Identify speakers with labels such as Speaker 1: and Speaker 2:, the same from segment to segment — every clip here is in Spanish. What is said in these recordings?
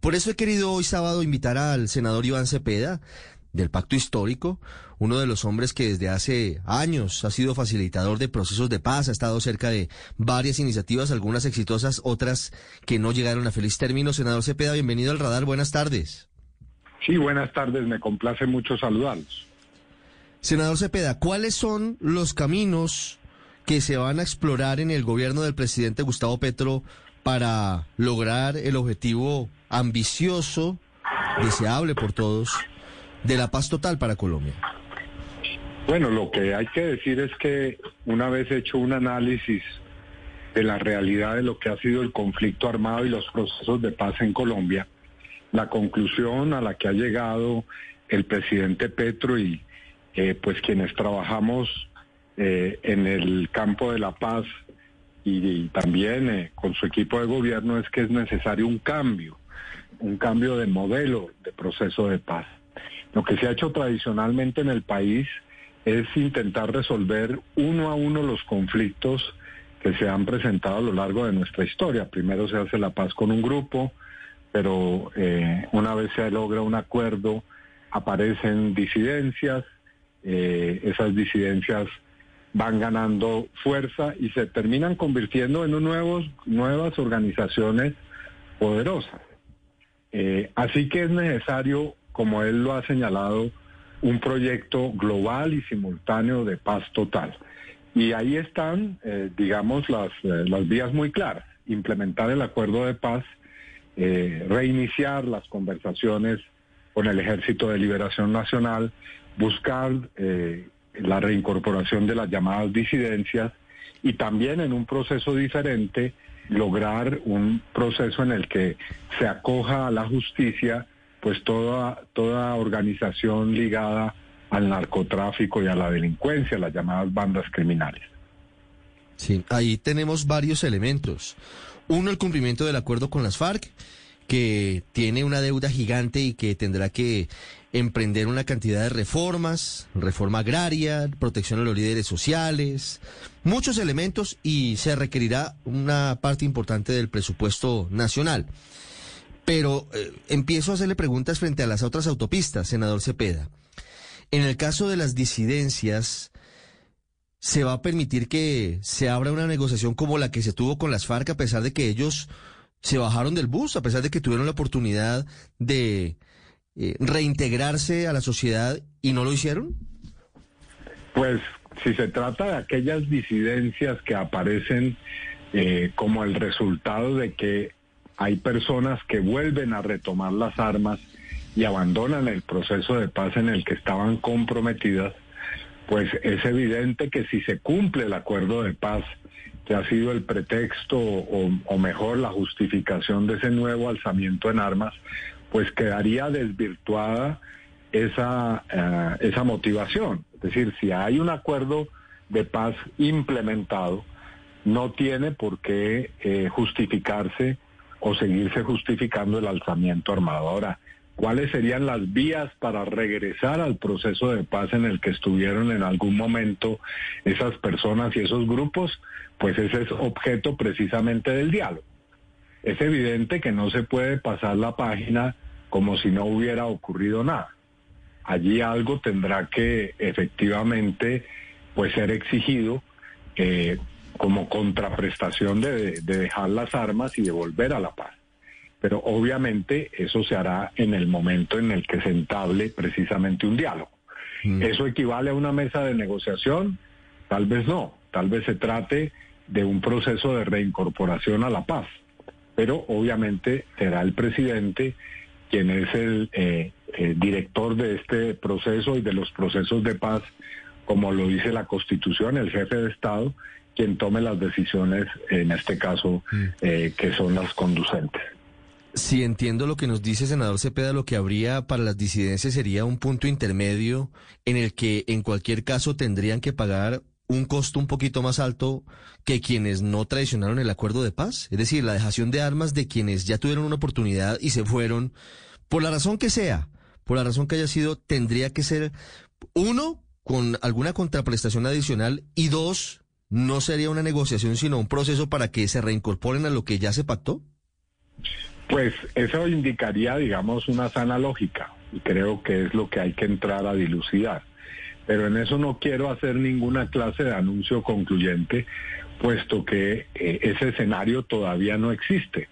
Speaker 1: Por eso he querido hoy sábado invitar al senador Iván Cepeda del Pacto Histórico, uno de los hombres que desde hace años ha sido facilitador de procesos de paz, ha estado cerca de varias iniciativas, algunas exitosas, otras que no llegaron a feliz término. Senador Cepeda, bienvenido al radar, buenas tardes.
Speaker 2: Sí, buenas tardes, me complace mucho saludarlos.
Speaker 1: Senador Cepeda, ¿cuáles son los caminos que se van a explorar en el gobierno del presidente Gustavo Petro para lograr el objetivo ambicioso, deseable por todos, de la paz total para Colombia?
Speaker 2: Bueno, lo que hay que decir es que una vez hecho un análisis de la realidad de lo que ha sido el conflicto armado y los procesos de paz en Colombia, la conclusión a la que ha llegado el presidente Petro y eh, pues quienes trabajamos eh, en el campo de la paz y, también eh, con su equipo de gobierno es que es necesario un cambio, un cambio de modelo de proceso de paz. Lo que se ha hecho tradicionalmente en el país es intentar resolver uno a uno los conflictos que se han presentado a lo largo de nuestra historia. Primero se hace la paz con un grupo, pero eh, una vez se logra un acuerdo, aparecen disidencias, eh, esas disidencias van ganando fuerza y se terminan convirtiendo en nuevos, nuevas organizaciones poderosas. Eh, así que es necesario, como él lo ha señalado, un proyecto global y simultáneo de paz total. Y ahí están, eh, digamos, las, eh, las vías muy claras. Implementar el acuerdo de paz, reiniciar las conversaciones con el Ejército de Liberación Nacional, buscar la reincorporación de las llamadas disidencias y también en un proceso diferente lograr un proceso en el que se acoja a la justicia pues toda, toda organización ligada al narcotráfico y a la delincuencia, las llamadas bandas criminales.
Speaker 1: Sí, ahí tenemos varios elementos. Uno, el cumplimiento del acuerdo con las FARC, que tiene una deuda gigante y que tendrá que emprender una cantidad de reformas, reforma agraria, protección a los líderes sociales, muchos elementos y se requerirá una parte importante del presupuesto nacional. Pero eh, empiezo a hacerle preguntas frente a las otras autopistas, senador Cepeda. En el caso de las disidencias, ¿se va a permitir que se abra una negociación como la que se tuvo con las FARC a pesar de que ellos se bajaron del bus, a pesar de que tuvieron la oportunidad de eh, reintegrarse a la sociedad y no lo hicieron?
Speaker 2: Pues si se trata de aquellas disidencias que aparecen eh, como el resultado de que hay personas que vuelven a retomar las armas y abandonan el proceso de paz en el que estaban comprometidas, pues es evidente que si se cumple el acuerdo de paz, que ha sido el pretexto o, o mejor la justificación de ese nuevo alzamiento en armas, pues quedaría desvirtuada esa, eh, esa motivación. Es decir, si hay un acuerdo de paz implementado, no tiene por qué eh, justificarse o seguirse justificando el alzamiento armado. Ahora, ¿cuáles serían las vías para regresar al proceso de paz en el que estuvieron en algún momento esas personas y esos grupos? Pues ese es objeto precisamente del diálogo es evidente que no se puede pasar la página como si no hubiera ocurrido nada. Allí algo tendrá que efectivamente pues ser exigido eh, como contraprestación de, dejar las armas y de volver a la paz. Pero obviamente eso se hará en el momento en el que se entable precisamente un diálogo. Mm. ¿Eso equivale a una mesa de negociación? Tal vez no, tal vez se trate de un proceso de reincorporación a la paz pero obviamente será el presidente quien es el eh, eh, director de este proceso y de los procesos de paz, como lo dice la Constitución, el jefe de Estado, quien tome las decisiones, en este caso, mm. eh, que son las conducentes.
Speaker 1: Si entiendo lo que nos dice senador Cepeda, lo que habría para las disidencias sería un punto intermedio en el que en cualquier caso tendrían que pagar un costo un poquito más alto que quienes no traicionaron el acuerdo de paz, es decir, la dejación de armas de quienes ya tuvieron una oportunidad y se fueron, por la razón que sea, por la razón que haya sido, tendría que ser, uno, con alguna contraprestación adicional y dos, no sería una negociación, sino un proceso para que se reincorporen a lo que ya se pactó.
Speaker 2: Pues eso indicaría, digamos, una sana lógica y creo que es lo que hay que entrar a dilucidar. Pero en eso no quiero hacer ninguna clase de anuncio concluyente, puesto que eh, ese escenario todavía no existe.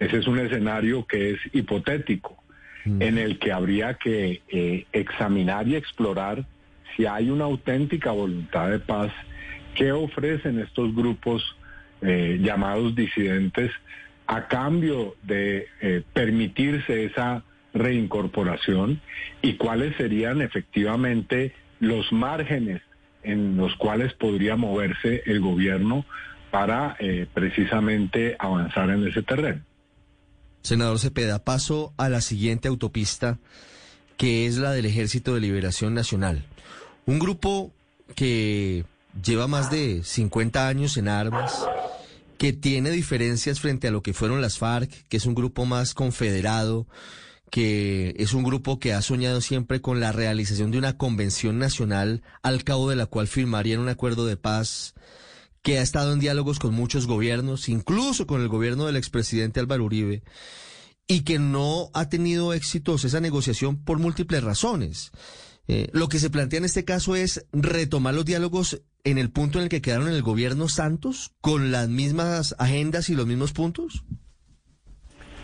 Speaker 2: Ese es un escenario que es hipotético, mm. en el que habría que eh, examinar y explorar si hay una auténtica voluntad de paz que ofrecen estos grupos eh, llamados disidentes a cambio de permitirse esa reincorporación y cuáles serían efectivamente los márgenes en los cuales podría moverse el gobierno para eh, precisamente avanzar en ese terreno.
Speaker 1: Senador Cepeda, paso a la siguiente autopista, que es la del Ejército de Liberación Nacional. Un grupo que lleva más de 50 años en armas, que tiene diferencias frente a lo que fueron las FARC, que es un grupo más confederado, que es un grupo que ha soñado siempre con la realización de una convención nacional al cabo de la cual firmarían un acuerdo de paz, que ha estado en diálogos con muchos gobiernos, incluso con el gobierno del expresidente Álvaro Uribe, y que no ha tenido éxitos esa negociación por múltiples razones. Eh, lo que se plantea en este caso es retomar los diálogos en el punto en el que quedaron en el gobierno Santos, con las mismas agendas y los mismos puntos.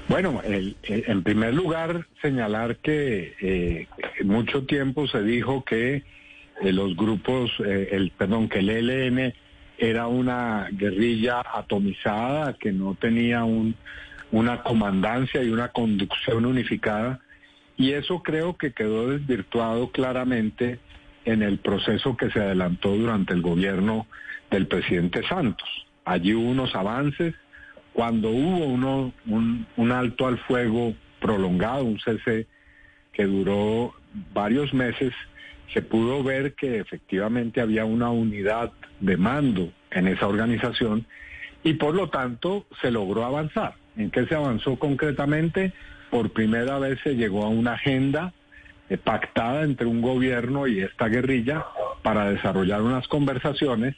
Speaker 2: Bueno, en primer lugar, señalar que eh, mucho tiempo se dijo que eh, los grupos, eh, el perdón, que el ELN era una guerrilla atomizada, que no tenía un, una comandancia y una conducción unificada, y eso creo que quedó desvirtuado claramente en el proceso que se adelantó durante el gobierno del presidente Santos. Allí hubo unos avances cuando hubo uno, un, alto al fuego prolongado, un cese que duró varios meses, se pudo ver que efectivamente había una unidad de mando en esa organización y por lo tanto se logró avanzar. ¿En qué se avanzó concretamente? Por primera vez se llegó a una agenda eh, pactada entre un gobierno y esta guerrilla para desarrollar unas conversaciones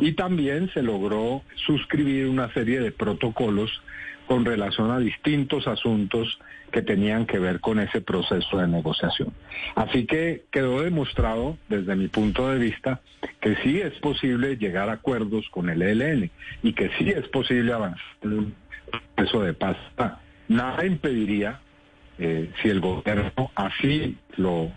Speaker 2: y también se logró suscribir una serie de protocolos con relación a distintos asuntos que tenían que ver con ese proceso de negociación. Así que quedó demostrado, desde mi punto de vista, que sí es posible llegar a acuerdos con el ELN y que sí es posible avanzar en un proceso de paz. Nada impediría, eh, si el gobierno así lo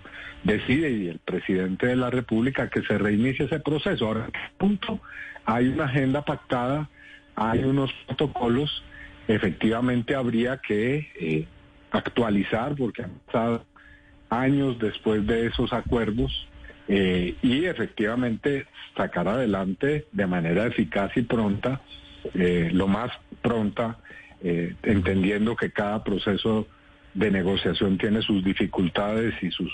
Speaker 2: decide y el presidente de la República que se reinicie ese proceso. Ahora, punto? Hay una agenda pactada, hay unos protocolos, efectivamente habría que eh, actualizar porque han pasado años después de esos acuerdos eh, y efectivamente sacar adelante de manera eficaz y pronta, lo más pronta, entendiendo que cada proceso de negociación tiene sus dificultades y sus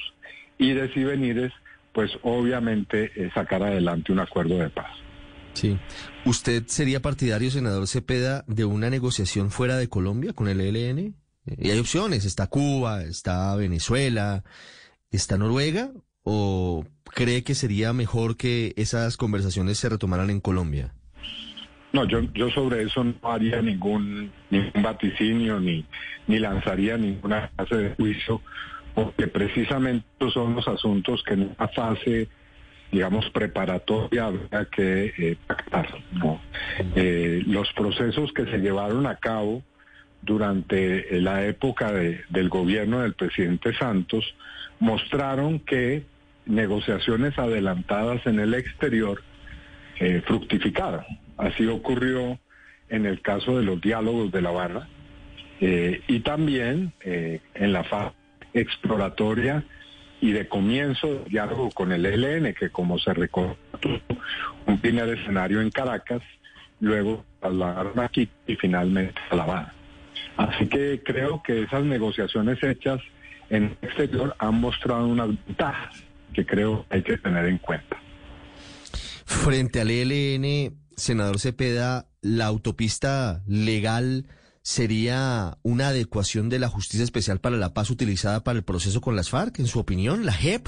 Speaker 2: y y venires, pues obviamente eh, sacar adelante un acuerdo de paz.
Speaker 1: Sí. ¿Usted sería partidario, senador Cepeda, de una negociación fuera de Colombia con el ELN? Eh, y hay opciones, está Cuba, está Venezuela, está Noruega, o cree que sería mejor que esas conversaciones se retomaran en Colombia?
Speaker 2: No, yo, yo sobre eso no haría ningún, ningún vaticinio ni, ni lanzaría ninguna clase de juicio porque precisamente son los asuntos que en una fase digamos, preparatoria habría que eh, pactar. Eh, los procesos que se llevaron a cabo durante la época del gobierno del presidente Santos mostraron que negociaciones adelantadas en el exterior eh, fructificaron. Así ocurrió en el caso de los diálogos de La Habana y también en la fase exploratoria y de comienzo de diálogo con el ELN, que como se recordó, un primer escenario en Caracas, luego trasladaron aquí y finalmente a La Habana. Así que creo que esas negociaciones hechas en el exterior han mostrado unas ventajas que creo hay que tener en cuenta.
Speaker 1: Frente al ELN, senador Cepeda, la autopista legal sería una adecuación de la Justicia Especial para la Paz utilizada para el proceso con las FARC, en su opinión, la JEP,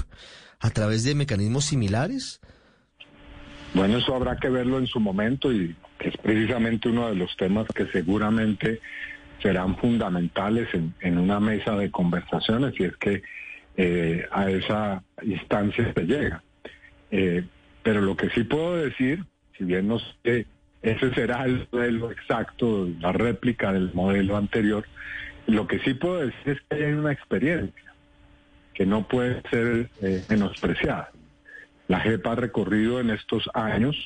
Speaker 1: a través de mecanismos similares?
Speaker 2: Bueno, eso habrá que verlo en su momento y es precisamente uno de los temas que seguramente serán fundamentales en, una mesa de conversaciones si es que eh, a esa instancia se llega. Eh, pero lo que sí puedo decir, si bien no sé, ese será el modelo exacto, la réplica del modelo anterior, lo que sí puedo decir es que hay una experiencia que no puede ser eh, menospreciada. La JEP ha recorrido en estos años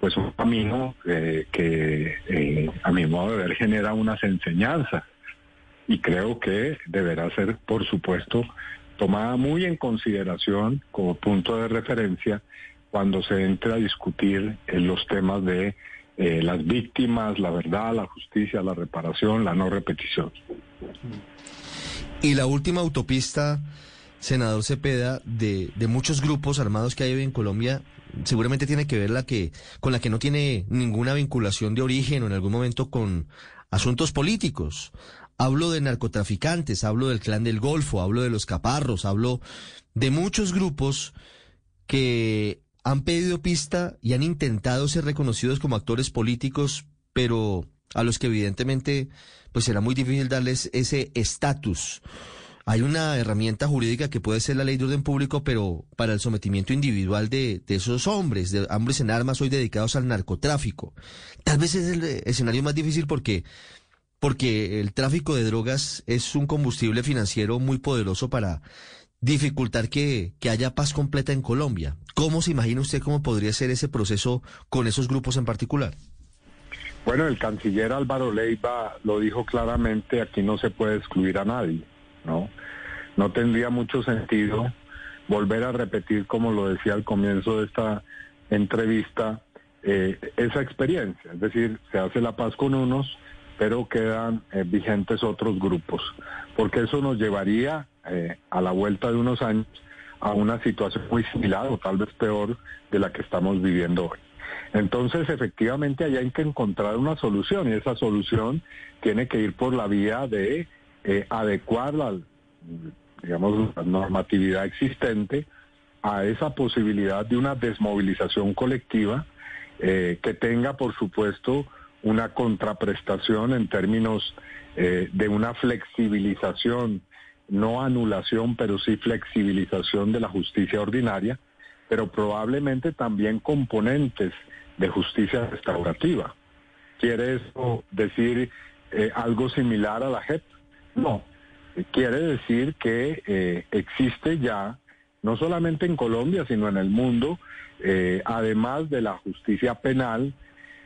Speaker 2: pues un camino eh, que eh, a mi modo de ver genera unas enseñanzas y creo que deberá ser por supuesto tomada muy en consideración como punto de referencia cuando se entre a discutir en los temas de las víctimas, la verdad, la justicia, la reparación, la no repetición.
Speaker 1: Y la última autopista senador Cepeda, de, de muchos grupos armados que hay en Colombia, seguramente tiene que ver la que, con la que no tiene ninguna vinculación de origen o en algún momento con asuntos políticos. Hablo de narcotraficantes, hablo del clan del Golfo, hablo de los caparros, hablo de muchos grupos que han pedido pista y han intentado ser reconocidos como actores políticos, pero a los que evidentemente pues será muy difícil darles ese estatus hay una herramienta jurídica que puede ser la ley de orden público, pero para el sometimiento individual de, esos hombres, de hombres en armas hoy dedicados al narcotráfico. Tal vez es el escenario más difícil porque, porque el tráfico de drogas es un combustible financiero muy poderoso para dificultar que, que haya paz completa en Colombia. ¿Cómo se imagina usted cómo podría ser ese proceso con esos grupos en particular?
Speaker 2: Bueno, el canciller Álvaro Leiva lo dijo claramente, aquí no se puede excluir a nadie. ¿no? No tendría mucho sentido volver a repetir, como lo decía al comienzo de esta entrevista, eh, esa experiencia. Es decir, se hace la paz con unos, pero quedan eh, vigentes otros grupos, porque eso nos llevaría eh, a la vuelta de unos años a una situación muy similar o tal vez peor de la que estamos viviendo hoy. Entonces, efectivamente, hay que encontrar una solución y esa solución tiene que ir por la vía de eh, adecuar la, digamos, la normatividad existente a esa posibilidad de una desmovilización colectiva eh, que tenga, por supuesto, una contraprestación en términos eh, de una flexibilización, no anulación, pero sí flexibilización de la justicia ordinaria, pero probablemente también componentes de justicia restaurativa. ¿Quiere eso decir algo similar a la JEP? No, quiere decir que eh, existe ya, no solamente en Colombia, sino en el mundo, eh, además de la justicia penal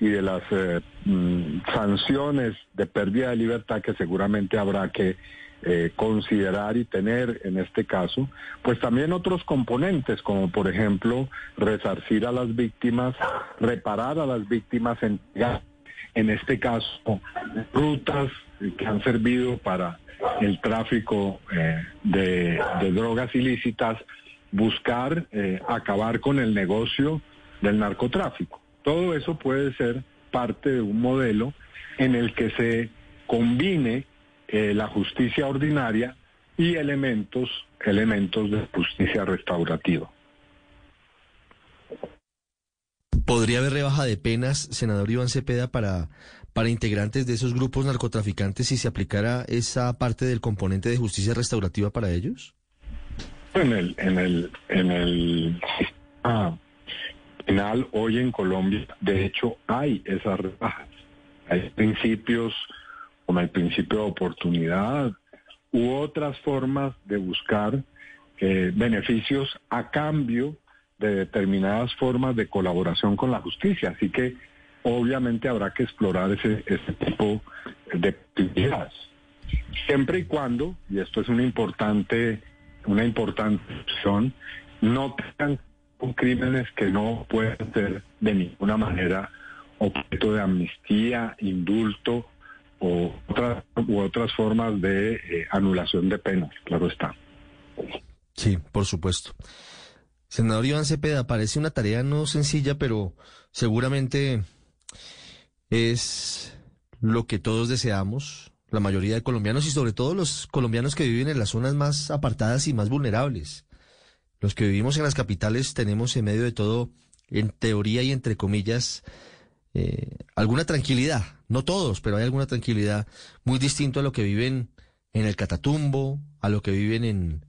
Speaker 2: y de las eh, mm, sanciones de pérdida de libertad que seguramente habrá que considerar y tener en este caso, pues también otros componentes, como por ejemplo resarcir a las víctimas, reparar a las víctimas, en, en este caso rutas que han servido para el tráfico eh, de, drogas ilícitas, buscar eh, acabar con el negocio del narcotráfico. Todo eso puede ser parte de un modelo en el que se combine eh, la justicia ordinaria y elementos, elementos de justicia restaurativa.
Speaker 1: ¿Podría haber rebaja de penas, senador Iván Cepeda, para, para integrantes de esos grupos narcotraficantes si se aplicara esa parte del componente de justicia restaurativa para ellos?
Speaker 2: En el, en el, en el sistema penal hoy en Colombia, de hecho, hay esas rebajas. Hay principios como el principio de oportunidad u otras formas de buscar eh, beneficios a cambio de determinadas formas de colaboración con la justicia. Así que obviamente habrá que explorar ese, tipo de actividades. Siempre y cuando, y esto es una importante, una importante opción, no tengan crímenes que no pueden ser de ninguna manera objeto de amnistía, indulto o otras, u otras formas de eh, anulación de penas, claro está.
Speaker 1: Sí, por supuesto. Senador Iván Cepeda, parece una tarea no sencilla, pero seguramente es lo que todos deseamos, la mayoría de colombianos y sobre todo los colombianos que viven en las zonas más apartadas y más vulnerables. Los que vivimos en las capitales tenemos en medio de todo, en teoría y entre comillas, eh, alguna tranquilidad. No todos, pero hay alguna tranquilidad muy distinto a lo que viven en el Catatumbo, a lo que viven en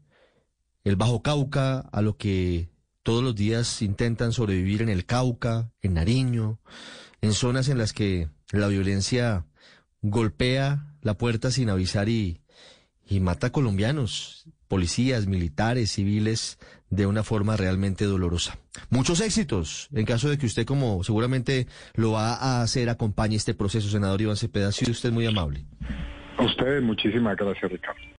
Speaker 1: el Bajo Cauca, a lo que todos los días intentan sobrevivir en el Cauca, en Nariño, en zonas en las que la violencia golpea la puerta sin avisar y, y mata colombianos, policías, militares, civiles, de una forma realmente dolorosa. Muchos éxitos, en caso de que usted, como seguramente lo va a hacer, acompañe este proceso, senador Iván Cepeda. Sido usted muy amable.
Speaker 2: A ustedes, muchísimas gracias, Ricardo.